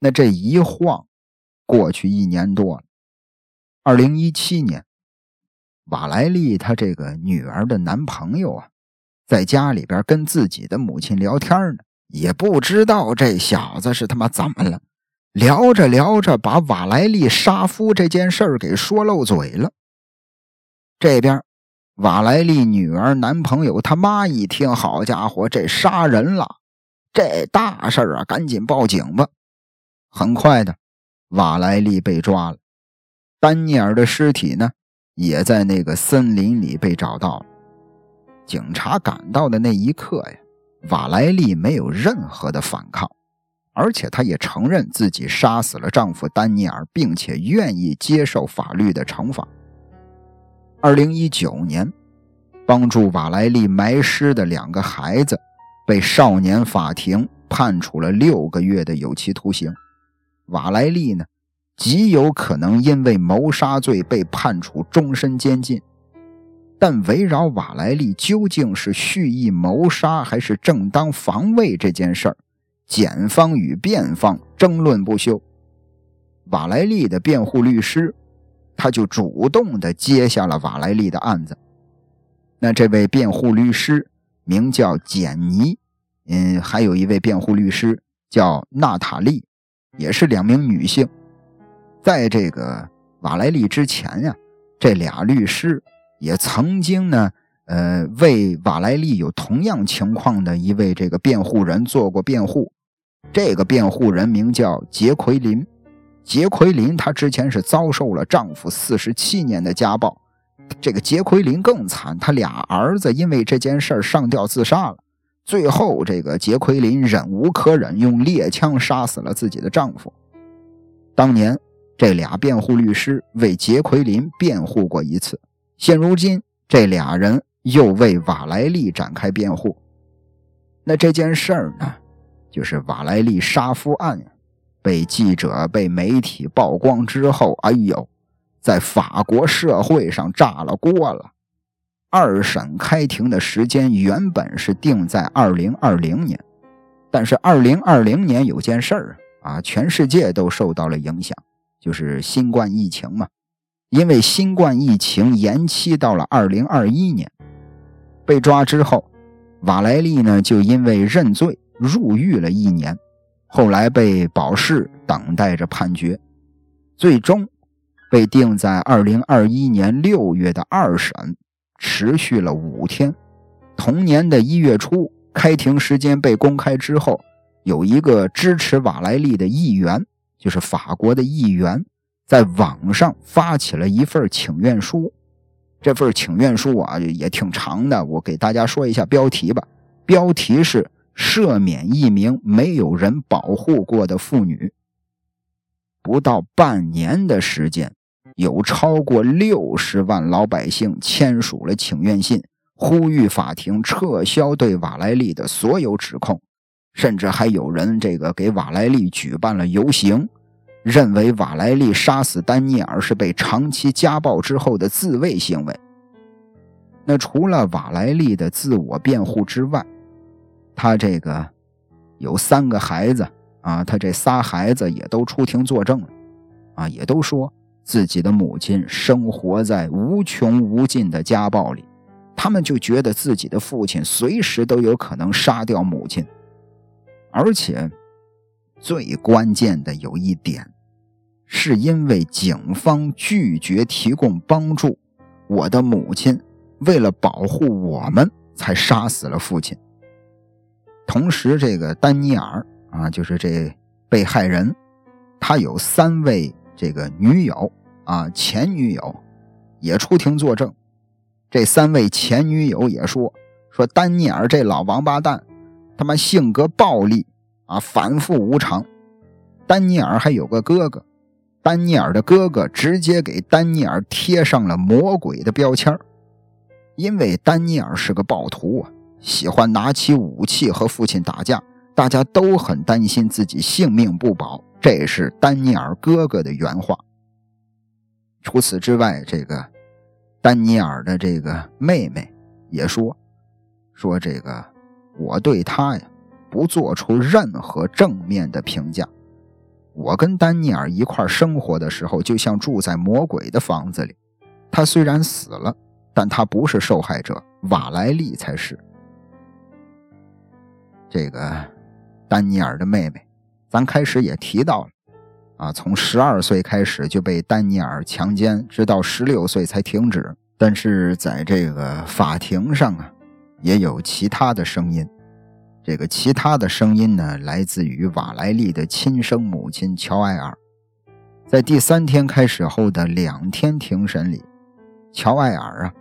那这一晃，过去一年多了。二零一七年，瓦莱丽她这个女儿的男朋友啊，在家里边跟自己的母亲聊天呢。也不知道这小子是他妈怎么了，聊着聊着把瓦莱丽杀夫这件事儿给说漏嘴了。这边，瓦莱丽女儿男朋友他妈一听，好家伙，这杀人了，这大事儿啊，赶紧报警吧。很快的，瓦莱丽被抓了，丹尼尔的尸体呢，也在那个森林里被找到了。警察赶到的那一刻呀。瓦莱丽没有任何的反抗，而且她也承认自己杀死了丈夫丹尼尔，并且愿意接受法律的惩罚。二零一九年，帮助瓦莱丽埋尸的两个孩子被少年法庭判处了六个月的有期徒刑。瓦莱丽呢，极有可能因为谋杀罪被判处终身监禁。但围绕瓦莱丽究竟是蓄意谋杀还是正当防卫这件事儿，检方与辩方争论不休。瓦莱丽的辩护律师，他就主动的接下了瓦莱丽的案子。那这位辩护律师名叫简尼，嗯，还有一位辩护律师叫娜塔莉，也是两名女性。在这个瓦莱丽之前呀，这俩律师。也曾经呢，呃，为瓦莱丽有同样情况的一位这个辩护人做过辩护。这个辩护人名叫杰奎琳。杰奎琳她之前是遭受了丈夫四十七年的家暴。这个杰奎琳更惨，她俩儿子因为这件事上吊自杀了。最后，这个杰奎琳忍无可忍，用猎枪杀死了自己的丈夫。当年，这俩辩护律师为杰奎琳辩护过一次。现如今，这俩人又为瓦莱丽展开辩护。那这件事儿呢，就是瓦莱丽杀夫案，被记者、被媒体曝光之后，哎呦，在法国社会上炸了锅了。二审开庭的时间原本是定在二零二零年，但是二零二零年有件事儿啊，全世界都受到了影响，就是新冠疫情嘛。因为新冠疫情延期到了二零二一年，被抓之后，瓦莱丽呢就因为认罪入狱了一年，后来被保释，等待着判决，最终被定在二零二一年六月的二审，持续了五天。同年的一月初，开庭时间被公开之后，有一个支持瓦莱丽的议员，就是法国的议员。在网上发起了一份请愿书，这份请愿书啊也挺长的，我给大家说一下标题吧。标题是“赦免一名没有人保护过的妇女”。不到半年的时间，有超过六十万老百姓签署了请愿信，呼吁法庭撤销对瓦莱丽的所有指控，甚至还有人这个给瓦莱丽举办了游行。认为瓦莱丽杀死丹尼尔是被长期家暴之后的自卫行为。那除了瓦莱丽的自我辩护之外，他这个有三个孩子啊，他这仨孩子也都出庭作证了，啊，也都说自己的母亲生活在无穷无尽的家暴里，他们就觉得自己的父亲随时都有可能杀掉母亲，而且最关键的有一点。是因为警方拒绝提供帮助，我的母亲为了保护我们才杀死了父亲。同时，这个丹尼尔啊，就是这被害人，他有三位这个女友啊，前女友也出庭作证。这三位前女友也说说丹尼尔这老王八蛋，他妈性格暴戾啊，反复无常。丹尼尔还有个哥哥。丹尼尔的哥哥直接给丹尼尔贴上了魔鬼的标签因为丹尼尔是个暴徒啊，喜欢拿起武器和父亲打架，大家都很担心自己性命不保。这是丹尼尔哥哥的原话。除此之外，这个丹尼尔的这个妹妹也说，说这个我对他呀，不做出任何正面的评价。我跟丹尼尔一块生活的时候，就像住在魔鬼的房子里。他虽然死了，但他不是受害者，瓦莱丽才是。这个丹尼尔的妹妹，咱开始也提到了啊，从十二岁开始就被丹尼尔强奸，直到十六岁才停止。但是在这个法庭上啊，也有其他的声音。这个其他的声音呢，来自于瓦莱丽的亲生母亲乔艾尔。在第三天开始后的两天庭审里，乔艾尔啊，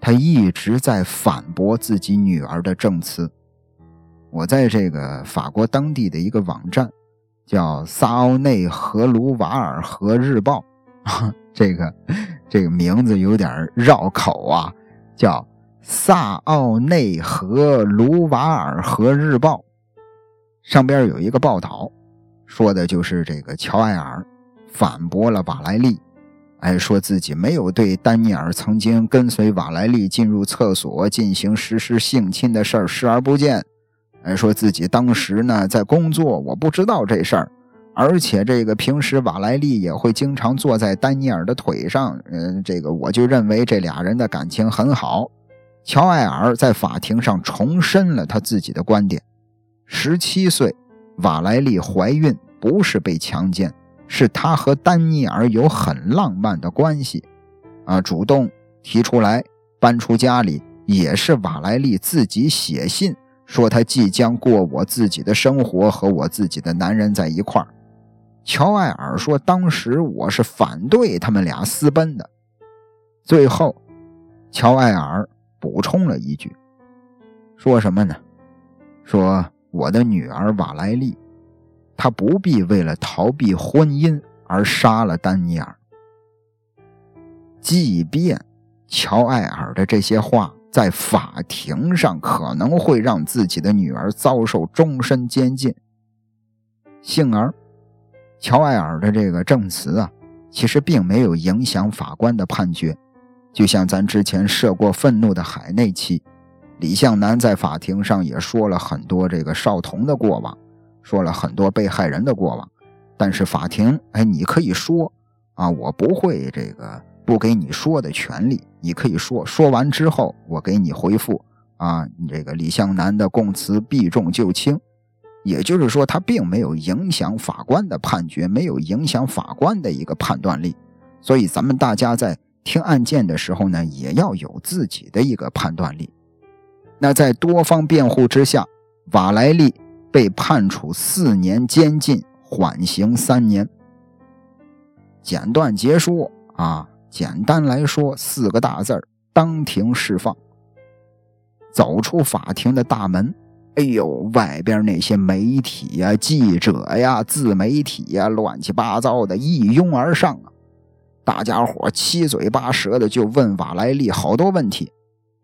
他一直在反驳自己女儿的证词。我在这个法国当地的一个网站，叫萨奥内和卢瓦尔河日报，这个这个名字有点绕口啊，叫。萨奥内和卢瓦尔河日报上边有一个报道，说的就是这个乔埃尔反驳了瓦莱丽。哎，说自己没有对丹尼尔曾经跟随瓦莱丽进入厕所进行实施性侵的事儿视而不见。哎，说自己当时呢在工作，我不知道这事儿。而且这个平时瓦莱丽也会经常坐在丹尼尔的腿上，嗯，这个我就认为这俩人的感情很好。乔艾尔在法庭上重申了他自己的观点：十七岁，瓦莱丽怀孕不是被强奸，是他和丹尼尔有很浪漫的关系，啊，主动提出来搬出家里，也是瓦莱丽自己写信说他即将过我自己的生活，和我自己的男人在一块儿。乔艾尔说：“当时我是反对他们俩私奔的。”最后，乔艾尔补充了一句：“说什么呢？说我的女儿瓦莱丽，她不必为了逃避婚姻而杀了丹尼尔。即便乔艾尔的这些话在法庭上可能会让自己的女儿遭受终身监禁，幸而。”乔艾尔的这个证词啊，其实并没有影响法官的判决。就像咱之前涉过愤怒的海那期，李向南在法庭上也说了很多这个少童的过往，说了很多被害人的过往。但是法庭，哎，你可以说啊，我不会这个不给你说的权利，你可以说，说完之后我给你回复啊，你这个李向南的供词避重就轻。也就是说，他并没有影响法官的判决，没有影响法官的一个判断力。所以，咱们大家在听案件的时候呢，也要有自己的一个判断力。那在多方辩护之下，瓦莱丽被判处四年监禁，缓刑三年。简短结束啊，简单来说，四个大字儿：当庭释放。走出法庭的大门。哎呦，外边那些媒体呀、记者呀、自媒体呀，乱七八糟的一拥而上啊！大家伙七嘴八舌的就问瓦莱丽好多问题。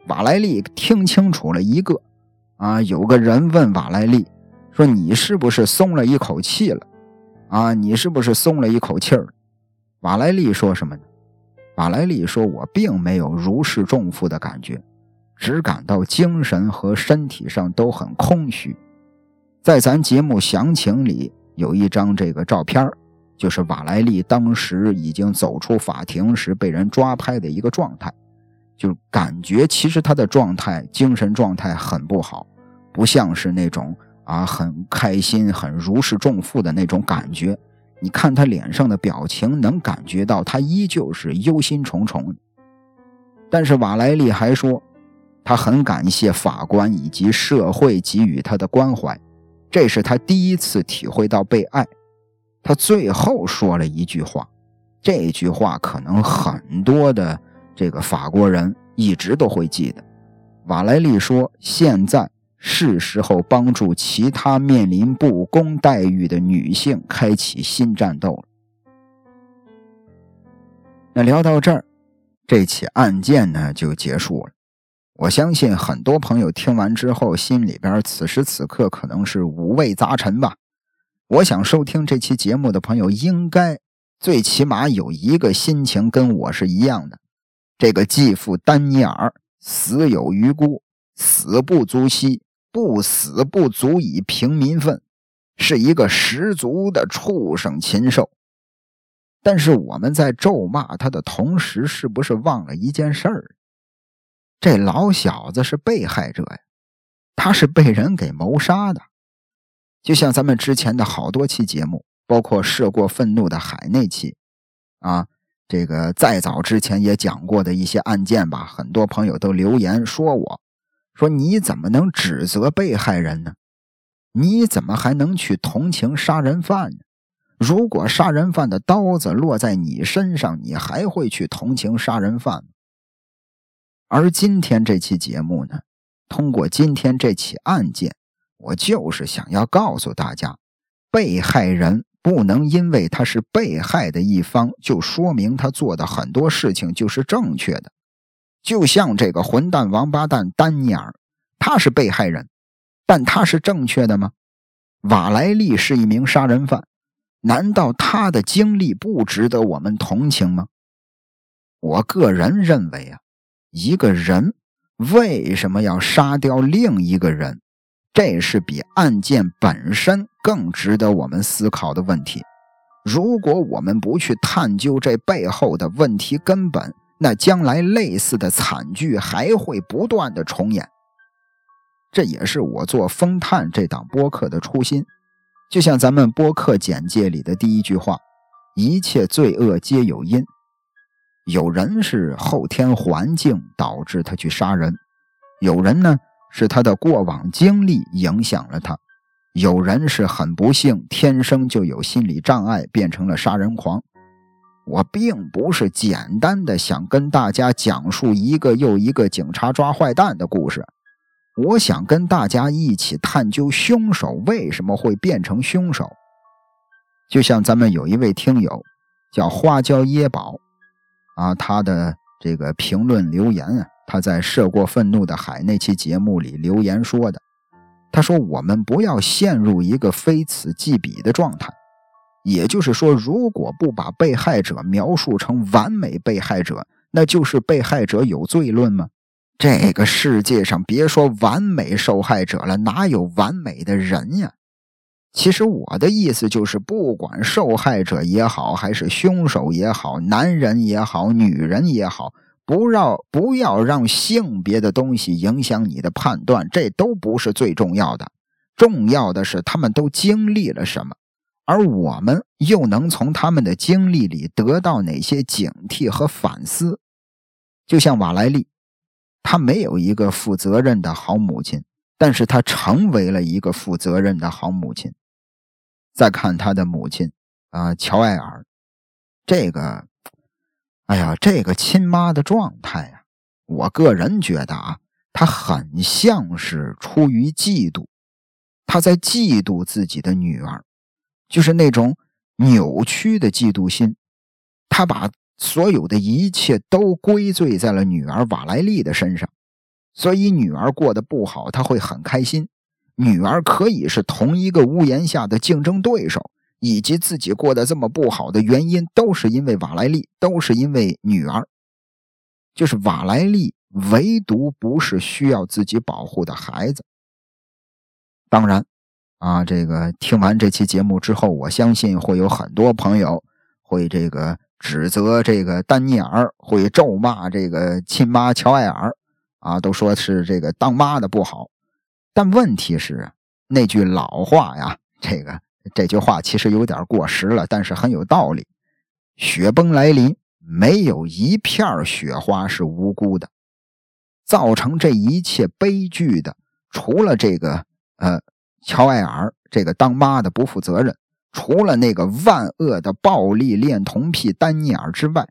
瓦莱丽听清楚了一个啊，有个人问瓦莱丽说：“你是不是松了一口气了？啊，你是不是松了一口气儿？”瓦莱丽说什么呢？瓦莱丽说：“我并没有如释重负的感觉。”只感到精神和身体上都很空虚，在咱节目详情里有一张这个照片就是瓦莱丽当时已经走出法庭时被人抓拍的一个状态，就感觉其实他的状态精神状态很不好，不像是那种啊很开心、很如释重负的那种感觉。你看他脸上的表情，能感觉到他依旧是忧心忡忡。但是瓦莱丽还说。他很感谢法官以及社会给予他的关怀，这是他第一次体会到被爱。他最后说了一句话，这句话可能很多的这个法国人一直都会记得。瓦莱丽说：“现在是时候帮助其他面临不公待遇的女性开启新战斗了。”那聊到这儿，这起案件呢就结束了。我相信很多朋友听完之后，心里边此时此刻可能是五味杂陈吧。我想收听这期节目的朋友，应该最起码有一个心情跟我是一样的：这个继父丹尼尔死有余辜，死不足惜，不死不足以平民愤，是一个十足的畜生禽兽。但是我们在咒骂他的同时，是不是忘了一件事儿？这老小子是被害者呀，他是被人给谋杀的，就像咱们之前的好多期节目，包括涉过愤怒的海那期，啊，这个再早之前也讲过的一些案件吧，很多朋友都留言说我，说你怎么能指责被害人呢？你怎么还能去同情杀人犯呢？如果杀人犯的刀子落在你身上，你还会去同情杀人犯吗？而今天这期节目呢，通过今天这起案件，我就是想要告诉大家，被害人不能因为他是被害的一方，就说明他做的很多事情就是正确的。就像这个混蛋王八蛋丹尼尔，他是被害人，但他是正确的吗？瓦莱丽是一名杀人犯，难道他的经历不值得我们同情吗？我个人认为啊，一个人为什么要杀掉另一个人，这是比案件本身更值得我们思考的问题。如果我们不去探究这背后的问题根本，那将来类似的惨剧还会不断的重演。这也是我做《风探》这档播客的初心。就像咱们播客简介里的第一句话：“一切罪恶皆有因。”有人是后天环境导致他去杀人，有人呢是他的过往经历影响了他，有人是很不幸，天生就有心理障碍，变成了杀人狂。我并不是简单的想跟大家讲述一个又一个警察抓坏蛋的故事。我想跟大家一起探究凶手为什么会变成凶手。就像咱们有一位听友叫花椒椰宝，啊，他的这个评论留言啊，他在《涉过愤怒的海》那期节目里留言说的，他说：“我们不要陷入一个非此即彼的状态，也就是说，如果不把被害者描述成完美被害者，那就是被害者有罪论吗？”这个世界上，别说完美受害者了，哪有完美的人呀？其实我的意思就是，不管受害者也好，还是凶手也好，男人也好，女人也好，不要不要让性别的东西影响你的判断，这都不是最重要的。重要的是他们都经历了什么，而我们又能从他们的经历里得到哪些警惕和反思？就像瓦莱丽。他没有一个负责任的好母亲，但是他成为了一个负责任的好母亲。再看他的母亲啊，乔艾尔，这个，哎呀，这个亲妈的状态啊，我个人觉得啊，他很像是出于嫉妒，他在嫉妒自己的女儿，就是那种扭曲的嫉妒心，他把。所有的一切都归罪在了女儿瓦莱丽的身上，所以女儿过得不好，他会很开心。女儿可以是同一个屋檐下的竞争对手，以及自己过得这么不好的原因，都是因为瓦莱丽，都是因为女儿。就是瓦莱丽，唯独不是需要自己保护的孩子。当然，啊，这个听完这期节目之后，我相信会有很多朋友会这个。指责这个丹尼尔，会咒骂这个亲妈乔艾尔，啊，都说是这个当妈的不好。但问题是，那句老话呀，这个这句话其实有点过时了，但是很有道理。雪崩来临，没有一片雪花是无辜的。造成这一切悲剧的，除了这个呃乔艾尔这个当妈的不负责任。除了那个万恶的暴力恋童癖丹尼尔之外，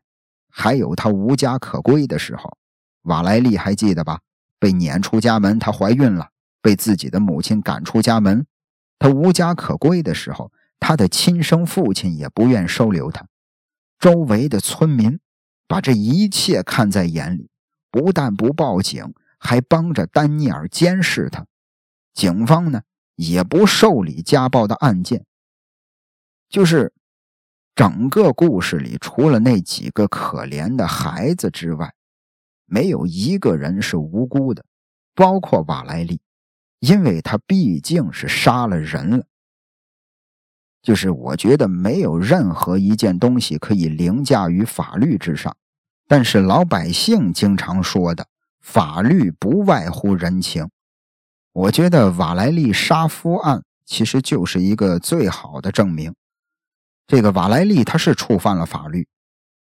还有他无家可归的时候。瓦莱丽还记得吧？被撵出家门，她怀孕了，被自己的母亲赶出家门。她无家可归的时候，她的亲生父亲也不愿收留她。周围的村民把这一切看在眼里，不但不报警，还帮着丹尼尔监视他。警方呢，也不受理家暴的案件。就是整个故事里，除了那几个可怜的孩子之外，没有一个人是无辜的，包括瓦莱丽，因为他毕竟是杀了人了。就是我觉得没有任何一件东西可以凌驾于法律之上，但是老百姓经常说的“法律不外乎人情”，我觉得瓦莱丽杀夫案其实就是一个最好的证明。这个瓦莱丽他是触犯了法律，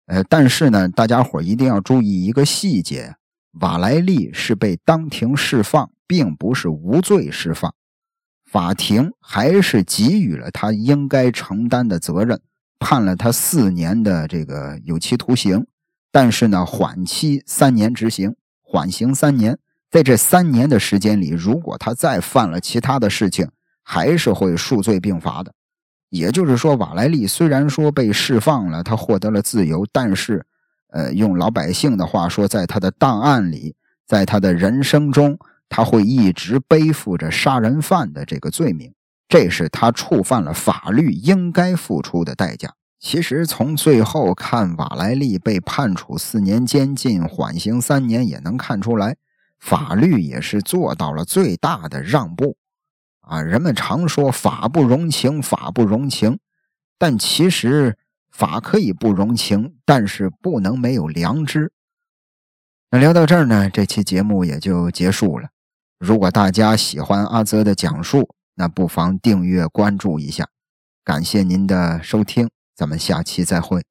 呃，但是呢，大家伙一定要注意一个细节：瓦莱丽是被当庭释放，并不是无罪释放。法庭还是给予了他应该承担的责任，判了他四年的这个有期徒刑，但是呢，缓期三年执行，缓刑三年。在这三年的时间里，如果他再犯了其他的事情，还是会数罪并罚的。也就是说，瓦莱丽虽然说被释放了，他获得了自由，但是，呃，用老百姓的话说，在他的档案里，在他的人生中，他会一直背负着杀人犯的这个罪名，这是他触犯了法律应该付出的代价。其实从最后看瓦莱丽被判处四年监禁，缓刑三年，也能看出来，法律也是做到了最大的让步。啊，人们常说法不容情，法不容情，但其实法可以不容情，但是不能没有良知。那聊到这儿呢，这期节目也就结束了。如果大家喜欢阿泽的讲述，那不妨订阅关注一下。感谢您的收听，咱们下期再会。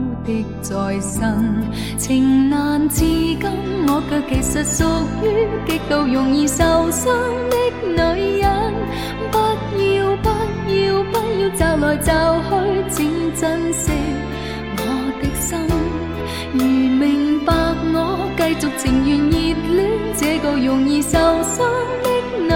的再生，情难自禁，我却其实属于极度容易受伤的女人。不要不要不要找来找去，请珍惜我的心。如明白我，继续情愿热恋这个容易受伤的女人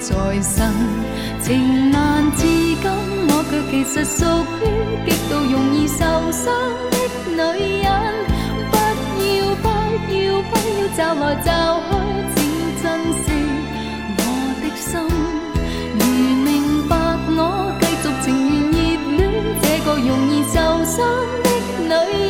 在生。情难自禁，我却其实属于极度容易受伤的女人。不要不要不要找来找去，请珍惜我的心。如明白我，继续情愿热恋这个容易受。伤的女人，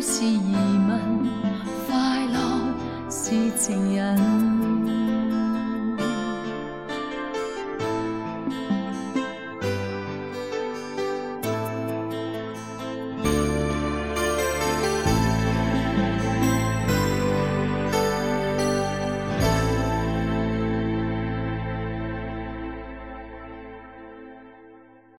是疑问，快乐是情人。